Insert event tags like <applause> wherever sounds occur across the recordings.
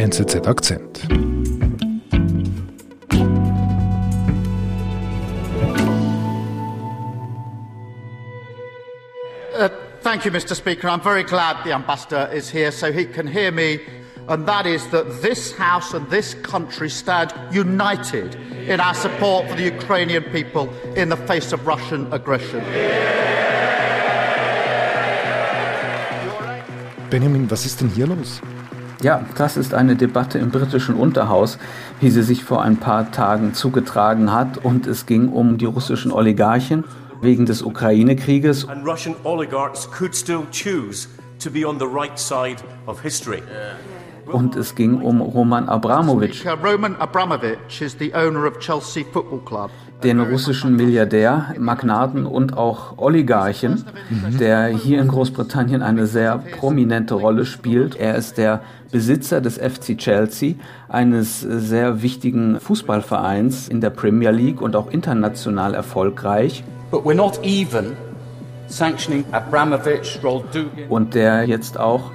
NZZ Akzent. Uh, thank you, Mr. Speaker. I'm very glad the ambassador is here so he can hear me, and that is that this House and this country stand united in our support for the Ukrainian people in the face of Russian aggression. Benjamin, was ist denn hier los? Ja, das ist eine Debatte im britischen Unterhaus, wie sie sich vor ein paar Tagen zugetragen hat. Und es ging um die russischen Oligarchen wegen des Ukraine-Krieges. Russian oligarchs could still choose to be on the right side of history. Und es ging um Roman Abramowitsch, Speaker, Roman Abramovich is the owner of Chelsea Football Club. den russischen Milliardär, Magnaten und auch Oligarchen, der hier in Großbritannien eine sehr prominente Rolle spielt. Er ist der Besitzer des FC Chelsea, eines sehr wichtigen Fußballvereins in der Premier League und auch international erfolgreich. But we're not even sanctioning Abramovich, Roldugan. und der jetzt auch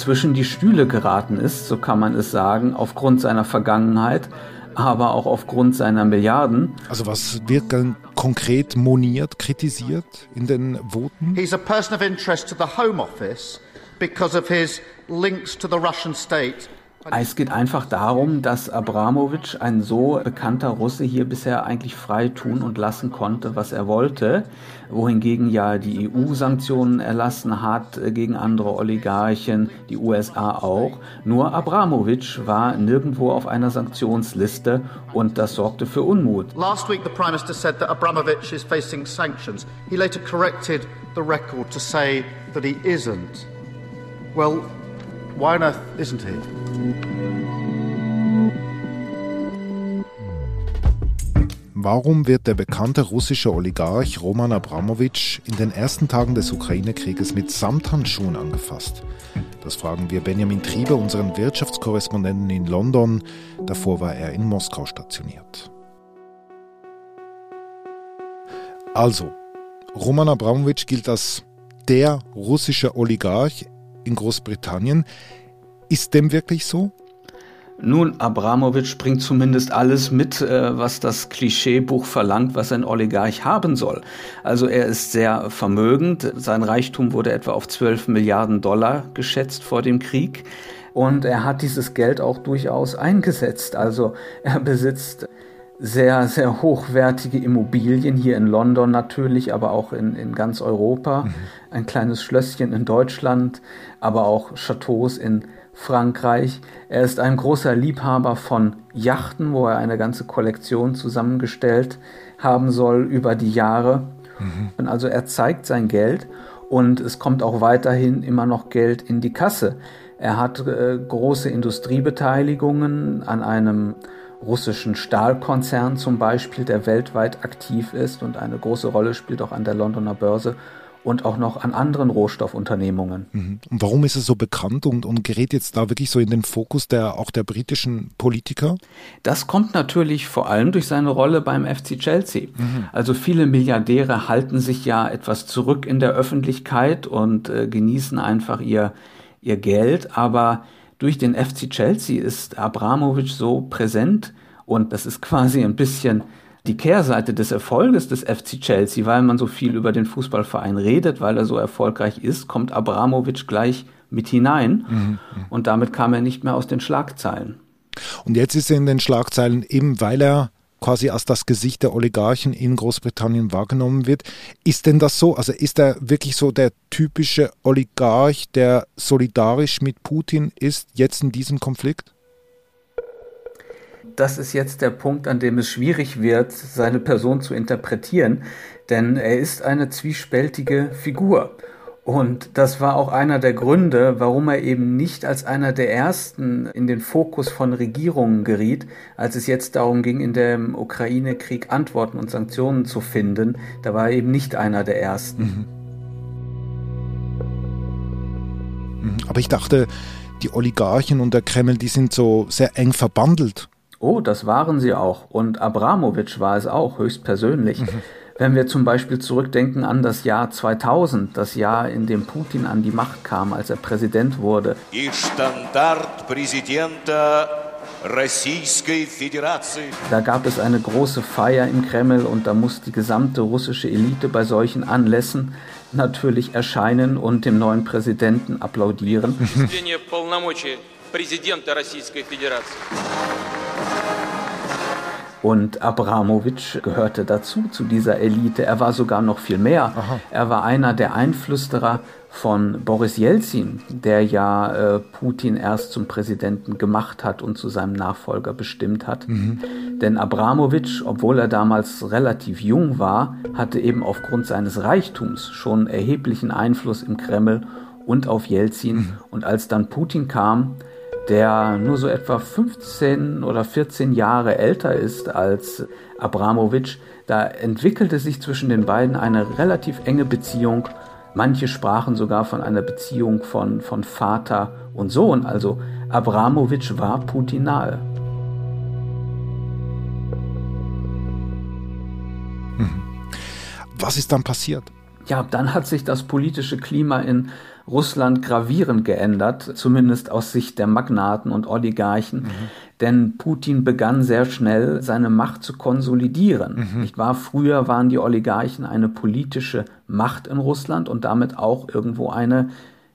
zwischen die Stühle geraten ist, so kann man es sagen, aufgrund seiner Vergangenheit, aber auch aufgrund seiner Milliarden. Also was wird dann konkret moniert, kritisiert in den Voten? He's a person of interest to the Home Office because of his links to the Russian state. Es geht einfach darum, dass Abramowitsch, ein so bekannter Russe, hier bisher eigentlich frei tun und lassen konnte, was er wollte, wohingegen ja die EU Sanktionen erlassen hat äh, gegen andere Oligarchen, die USA auch. Nur Abramowitsch war nirgendwo auf einer Sanktionsliste und das sorgte für Unmut. Last week, the Prime Minister said that Abramovich is facing sanctions. He later corrected the record to say that he isn't. Well, why on earth isn't he? Warum wird der bekannte russische Oligarch Roman Abramowitsch in den ersten Tagen des Ukraine-Krieges mit Samthandschuhen angefasst? Das fragen wir Benjamin Trieber, unseren Wirtschaftskorrespondenten in London. Davor war er in Moskau stationiert. Also, Roman Abramowitsch gilt als der russische Oligarch in Großbritannien. Ist dem wirklich so? Nun, Abramowitsch bringt zumindest alles mit, äh, was das Klischeebuch verlangt, was ein Oligarch haben soll. Also er ist sehr vermögend. Sein Reichtum wurde etwa auf 12 Milliarden Dollar geschätzt vor dem Krieg. Und er hat dieses Geld auch durchaus eingesetzt. Also er besitzt sehr, sehr hochwertige Immobilien hier in London natürlich, aber auch in, in ganz Europa. Ein kleines Schlösschen in Deutschland, aber auch Chateaus in Frankreich. Er ist ein großer Liebhaber von Yachten, wo er eine ganze Kollektion zusammengestellt haben soll über die Jahre. Und Also er zeigt sein Geld und es kommt auch weiterhin immer noch Geld in die Kasse. Er hat äh, große Industriebeteiligungen an einem russischen Stahlkonzern zum Beispiel, der weltweit aktiv ist und eine große Rolle spielt auch an der Londoner Börse und auch noch an anderen Rohstoffunternehmungen. Und warum ist es so bekannt und, und gerät jetzt da wirklich so in den Fokus der auch der britischen Politiker? Das kommt natürlich vor allem durch seine Rolle beim FC Chelsea. Also viele Milliardäre halten sich ja etwas zurück in der Öffentlichkeit und äh, genießen einfach ihr, ihr Geld, aber durch den FC Chelsea ist Abramowitsch so präsent und das ist quasi ein bisschen die Kehrseite des Erfolges des FC Chelsea, weil man so viel über den Fußballverein redet, weil er so erfolgreich ist, kommt Abramowitsch gleich mit hinein und damit kam er nicht mehr aus den Schlagzeilen. Und jetzt ist er in den Schlagzeilen eben, weil er quasi als das Gesicht der Oligarchen in Großbritannien wahrgenommen wird. Ist denn das so? Also ist er wirklich so der typische Oligarch, der solidarisch mit Putin ist, jetzt in diesem Konflikt? das ist jetzt der Punkt, an dem es schwierig wird, seine Person zu interpretieren, denn er ist eine zwiespältige Figur. Und das war auch einer der Gründe, warum er eben nicht als einer der ersten in den Fokus von Regierungen geriet, als es jetzt darum ging, in dem Ukraine-Krieg Antworten und Sanktionen zu finden. Da war er eben nicht einer der ersten. Aber ich dachte, die Oligarchen und der Kreml, die sind so sehr eng verbandelt. Oh, das waren sie auch. Und Abramowitsch war es auch höchstpersönlich. Wenn wir zum Beispiel zurückdenken an das Jahr 2000, das Jahr, in dem Putin an die Macht kam, als er Präsident wurde. Da gab es eine große Feier im Kreml und da muss die gesamte russische Elite bei solchen Anlässen natürlich erscheinen und dem neuen Präsidenten applaudieren. Und Abramowitsch gehörte dazu, zu dieser Elite. Er war sogar noch viel mehr. Aha. Er war einer der Einflüsterer von Boris Jelzin, der ja äh, Putin erst zum Präsidenten gemacht hat und zu seinem Nachfolger bestimmt hat. Mhm. Denn Abramowitsch, obwohl er damals relativ jung war, hatte eben aufgrund seines Reichtums schon erheblichen Einfluss im Kreml und auf Jelzin. Mhm. Und als dann Putin kam, der nur so etwa 15 oder 14 Jahre älter ist als Abramowitsch, da entwickelte sich zwischen den beiden eine relativ enge Beziehung. Manche sprachen sogar von einer Beziehung von, von Vater und Sohn. Also Abramowitsch war Putin nahe. Mhm. Was ist dann passiert? Ja, dann hat sich das politische Klima in Russland gravierend geändert, zumindest aus Sicht der Magnaten und Oligarchen. Mhm. Denn Putin begann sehr schnell, seine Macht zu konsolidieren. Mhm. Nicht wahr? Früher waren die Oligarchen eine politische Macht in Russland und damit auch irgendwo eine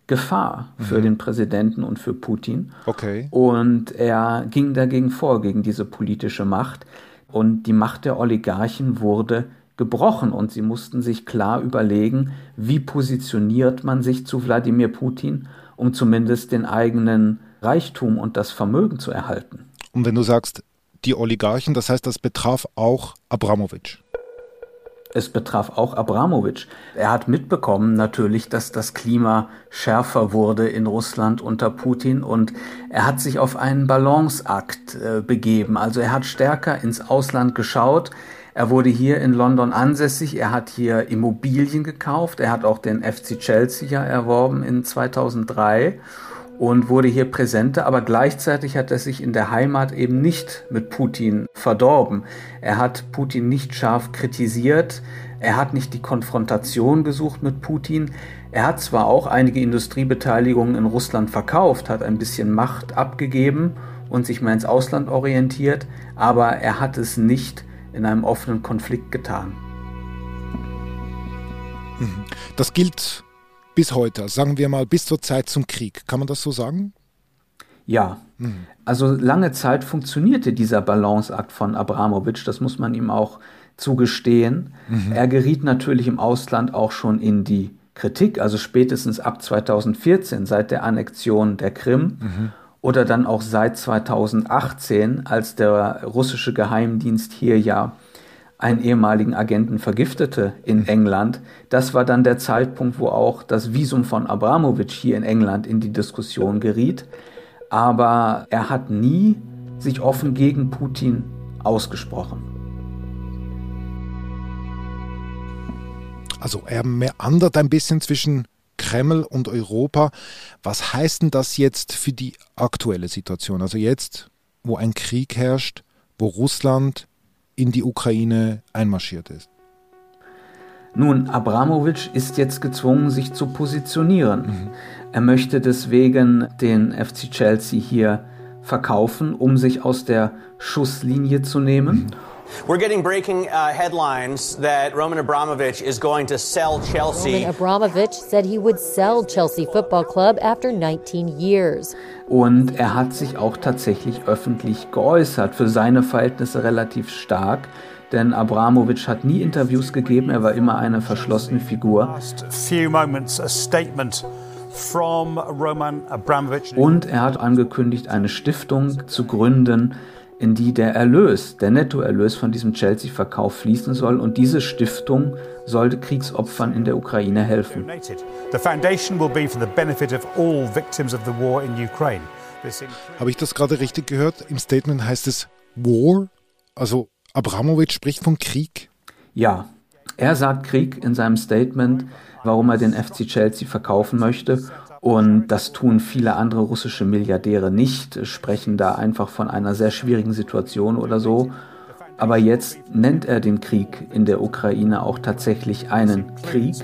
Gefahr für mhm. den Präsidenten und für Putin. Okay. Und er ging dagegen vor, gegen diese politische Macht. Und die Macht der Oligarchen wurde gebrochen und sie mussten sich klar überlegen, wie positioniert man sich zu Wladimir Putin, um zumindest den eigenen Reichtum und das Vermögen zu erhalten. Und wenn du sagst, die Oligarchen, das heißt, das betraf auch Abramowitsch. Es betraf auch Abramowitsch. Er hat mitbekommen natürlich, dass das Klima schärfer wurde in Russland unter Putin und er hat sich auf einen Balanceakt äh, begeben. Also er hat stärker ins Ausland geschaut. Er wurde hier in London ansässig, er hat hier Immobilien gekauft, er hat auch den FC Chelsea ja erworben in 2003 und wurde hier präsenter, aber gleichzeitig hat er sich in der Heimat eben nicht mit Putin verdorben. Er hat Putin nicht scharf kritisiert, er hat nicht die Konfrontation gesucht mit Putin. Er hat zwar auch einige Industriebeteiligungen in Russland verkauft, hat ein bisschen Macht abgegeben und sich mal ins Ausland orientiert, aber er hat es nicht in einem offenen Konflikt getan. Mhm. Das gilt bis heute, sagen wir mal bis zur Zeit zum Krieg. Kann man das so sagen? Ja, mhm. also lange Zeit funktionierte dieser Balanceakt von Abramowitsch, das muss man ihm auch zugestehen. Mhm. Er geriet natürlich im Ausland auch schon in die Kritik, also spätestens ab 2014, seit der Annexion der Krim. Mhm oder dann auch seit 2018, als der russische Geheimdienst hier ja einen ehemaligen Agenten vergiftete in England. Das war dann der Zeitpunkt, wo auch das Visum von Abramowitsch hier in England in die Diskussion geriet. Aber er hat nie sich offen gegen Putin ausgesprochen. Also er meandert ein bisschen zwischen Kreml und Europa. Was heißt denn das jetzt für die aktuelle Situation? Also jetzt, wo ein Krieg herrscht, wo Russland in die Ukraine einmarschiert ist. Nun, Abramowitsch ist jetzt gezwungen, sich zu positionieren. Mhm. Er möchte deswegen den FC Chelsea hier verkaufen, um sich aus der Schusslinie zu nehmen. Mhm. We're getting breaking uh, headlines that Roman Abramovich is going to sell Chelsea. Roman Abramovich said he would sell Chelsea Football Club after 19 years. Und er hat sich auch tatsächlich öffentlich geäußert, für seine Verhältnisse relativ stark. Denn Abramovich hat nie Interviews gegeben, er war immer eine verschlossene Figur. Und er hat angekündigt, eine Stiftung zu gründen, in die der Erlös, der Nettoerlös von diesem Chelsea-Verkauf fließen soll. Und diese Stiftung sollte Kriegsopfern in der Ukraine helfen. Habe ich das gerade richtig gehört? Im Statement heißt es War? Also Abramowitsch spricht von Krieg? Ja, er sagt Krieg in seinem Statement, warum er den FC Chelsea verkaufen möchte. Und das tun viele andere russische Milliardäre nicht, sprechen da einfach von einer sehr schwierigen Situation oder so. Aber jetzt nennt er den Krieg in der Ukraine auch tatsächlich einen Krieg.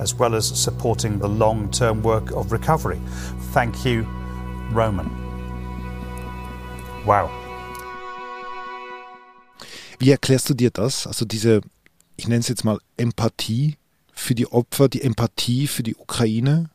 as well as supporting the long-term work of recovery. Thank you, Roman. Wow. Wie erklärst du dir das? Also diese, ich nenne es jetzt mal Empathie für die Opfer, die Empathie für die Ukraine?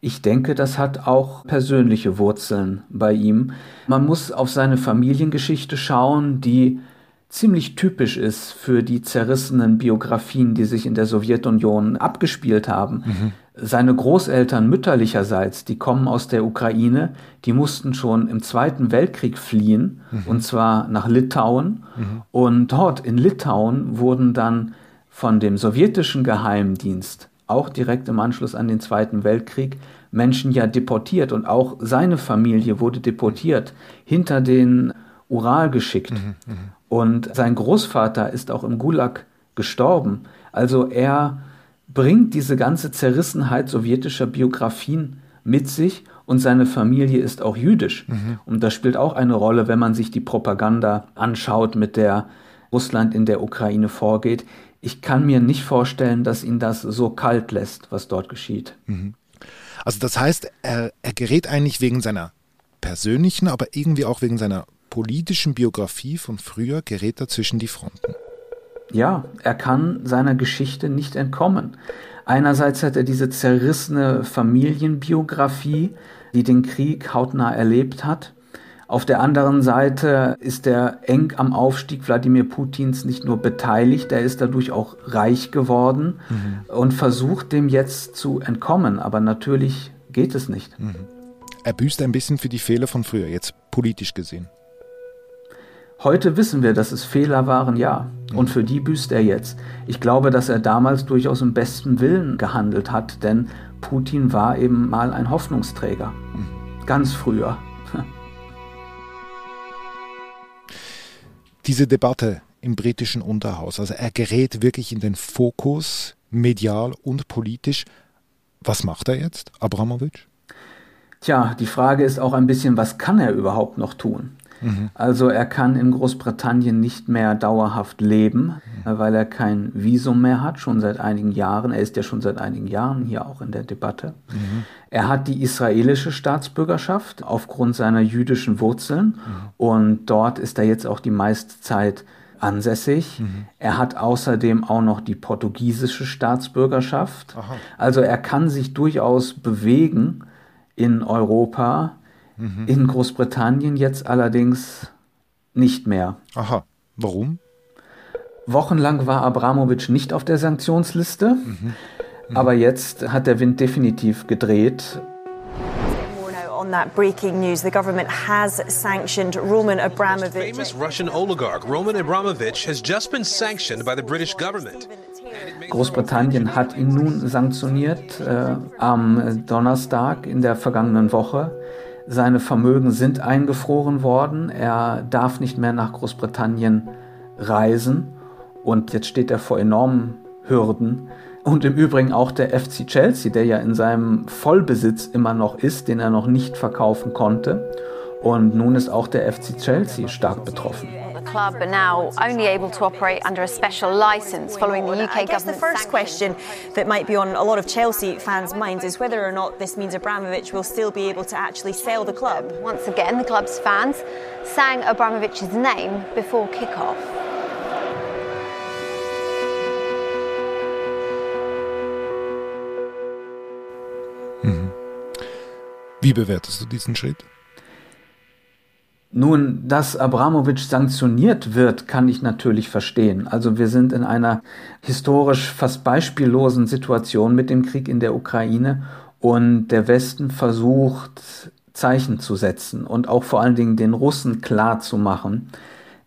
Ich denke, das hat auch persönliche Wurzeln bei ihm. Man muss auf seine Familiengeschichte schauen, die ziemlich typisch ist für die zerrissenen Biografien, die sich in der Sowjetunion abgespielt haben. Mhm. Seine Großeltern mütterlicherseits, die kommen aus der Ukraine, die mussten schon im Zweiten Weltkrieg fliehen, mhm. und zwar nach Litauen. Mhm. Und dort in Litauen wurden dann von dem sowjetischen Geheimdienst, auch direkt im Anschluss an den Zweiten Weltkrieg, Menschen ja deportiert. Und auch seine Familie wurde deportiert, hinter den Ural geschickt. Mhm. mhm. Und sein Großvater ist auch im Gulag gestorben. Also er bringt diese ganze Zerrissenheit sowjetischer Biografien mit sich und seine Familie ist auch jüdisch. Mhm. Und das spielt auch eine Rolle, wenn man sich die Propaganda anschaut, mit der Russland in der Ukraine vorgeht. Ich kann mir nicht vorstellen, dass ihn das so kalt lässt, was dort geschieht. Mhm. Also das heißt, er, er gerät eigentlich wegen seiner persönlichen, aber irgendwie auch wegen seiner politischen Biografie von früher gerät er zwischen die Fronten. Ja, er kann seiner Geschichte nicht entkommen. Einerseits hat er diese zerrissene Familienbiografie, die den Krieg hautnah erlebt hat. Auf der anderen Seite ist er eng am Aufstieg Wladimir Putins nicht nur beteiligt, er ist dadurch auch reich geworden mhm. und versucht dem jetzt zu entkommen. Aber natürlich geht es nicht. Mhm. Er büßt ein bisschen für die Fehler von früher, jetzt politisch gesehen. Heute wissen wir, dass es Fehler waren, ja. Und für die büßt er jetzt. Ich glaube, dass er damals durchaus im besten Willen gehandelt hat, denn Putin war eben mal ein Hoffnungsträger. Ganz früher. <laughs> Diese Debatte im britischen Unterhaus, also er gerät wirklich in den Fokus, medial und politisch. Was macht er jetzt, Abramowitsch? Tja, die Frage ist auch ein bisschen, was kann er überhaupt noch tun? Mhm. Also er kann in Großbritannien nicht mehr dauerhaft leben, mhm. weil er kein Visum mehr hat, schon seit einigen Jahren. Er ist ja schon seit einigen Jahren hier auch in der Debatte. Mhm. Er hat die israelische Staatsbürgerschaft aufgrund seiner jüdischen Wurzeln und dort ist er jetzt auch die meiste Zeit ansässig. Mhm. Er hat außerdem auch noch die portugiesische Staatsbürgerschaft. Aha. Also er kann sich durchaus bewegen in Europa Mhm. In Großbritannien jetzt allerdings nicht mehr. Aha, warum? Wochenlang war Abramowitsch nicht auf der Sanktionsliste, mhm. Mhm. aber jetzt hat der Wind definitiv gedreht. On that breaking news, the government has sanctioned Roman Abramovich. Famous Russian oligarch Roman Abramovich has just been sanctioned by the British government. Großbritannien hat ihn nun sanktioniert äh, am Donnerstag in der vergangenen Woche. Seine Vermögen sind eingefroren worden. Er darf nicht mehr nach Großbritannien reisen. Und jetzt steht er vor enormen Hürden. Und im Übrigen auch der FC Chelsea, der ja in seinem Vollbesitz immer noch ist, den er noch nicht verkaufen konnte. Und nun ist auch der FC Chelsea stark betroffen. Club are now only able to operate under a special license following the UK I guess government. The first question that might be on a lot of Chelsea fans' minds is whether or not this means Abramovich will still be able to actually sell the club. Once again, the club's fans sang Abramovich's name before kick-off. Mhm. Wie bewertest du diesen Schritt? Nun, dass Abramowitsch sanktioniert wird, kann ich natürlich verstehen. Also wir sind in einer historisch fast beispiellosen Situation mit dem Krieg in der Ukraine und der Westen versucht Zeichen zu setzen und auch vor allen Dingen den Russen klar zu machen,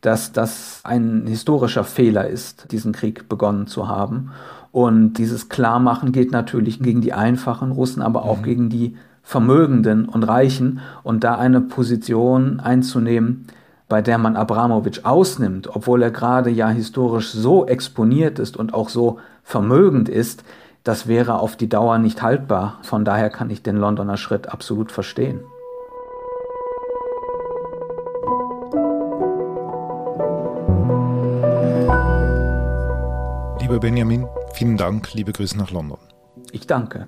dass das ein historischer Fehler ist, diesen Krieg begonnen zu haben. Und dieses Klarmachen geht natürlich gegen die einfachen Russen, aber auch mhm. gegen die Vermögenden und Reichen und da eine Position einzunehmen, bei der man Abramowitsch ausnimmt, obwohl er gerade ja historisch so exponiert ist und auch so vermögend ist, das wäre auf die Dauer nicht haltbar. Von daher kann ich den Londoner Schritt absolut verstehen. Lieber Benjamin, vielen Dank, liebe Grüße nach London. Ich danke.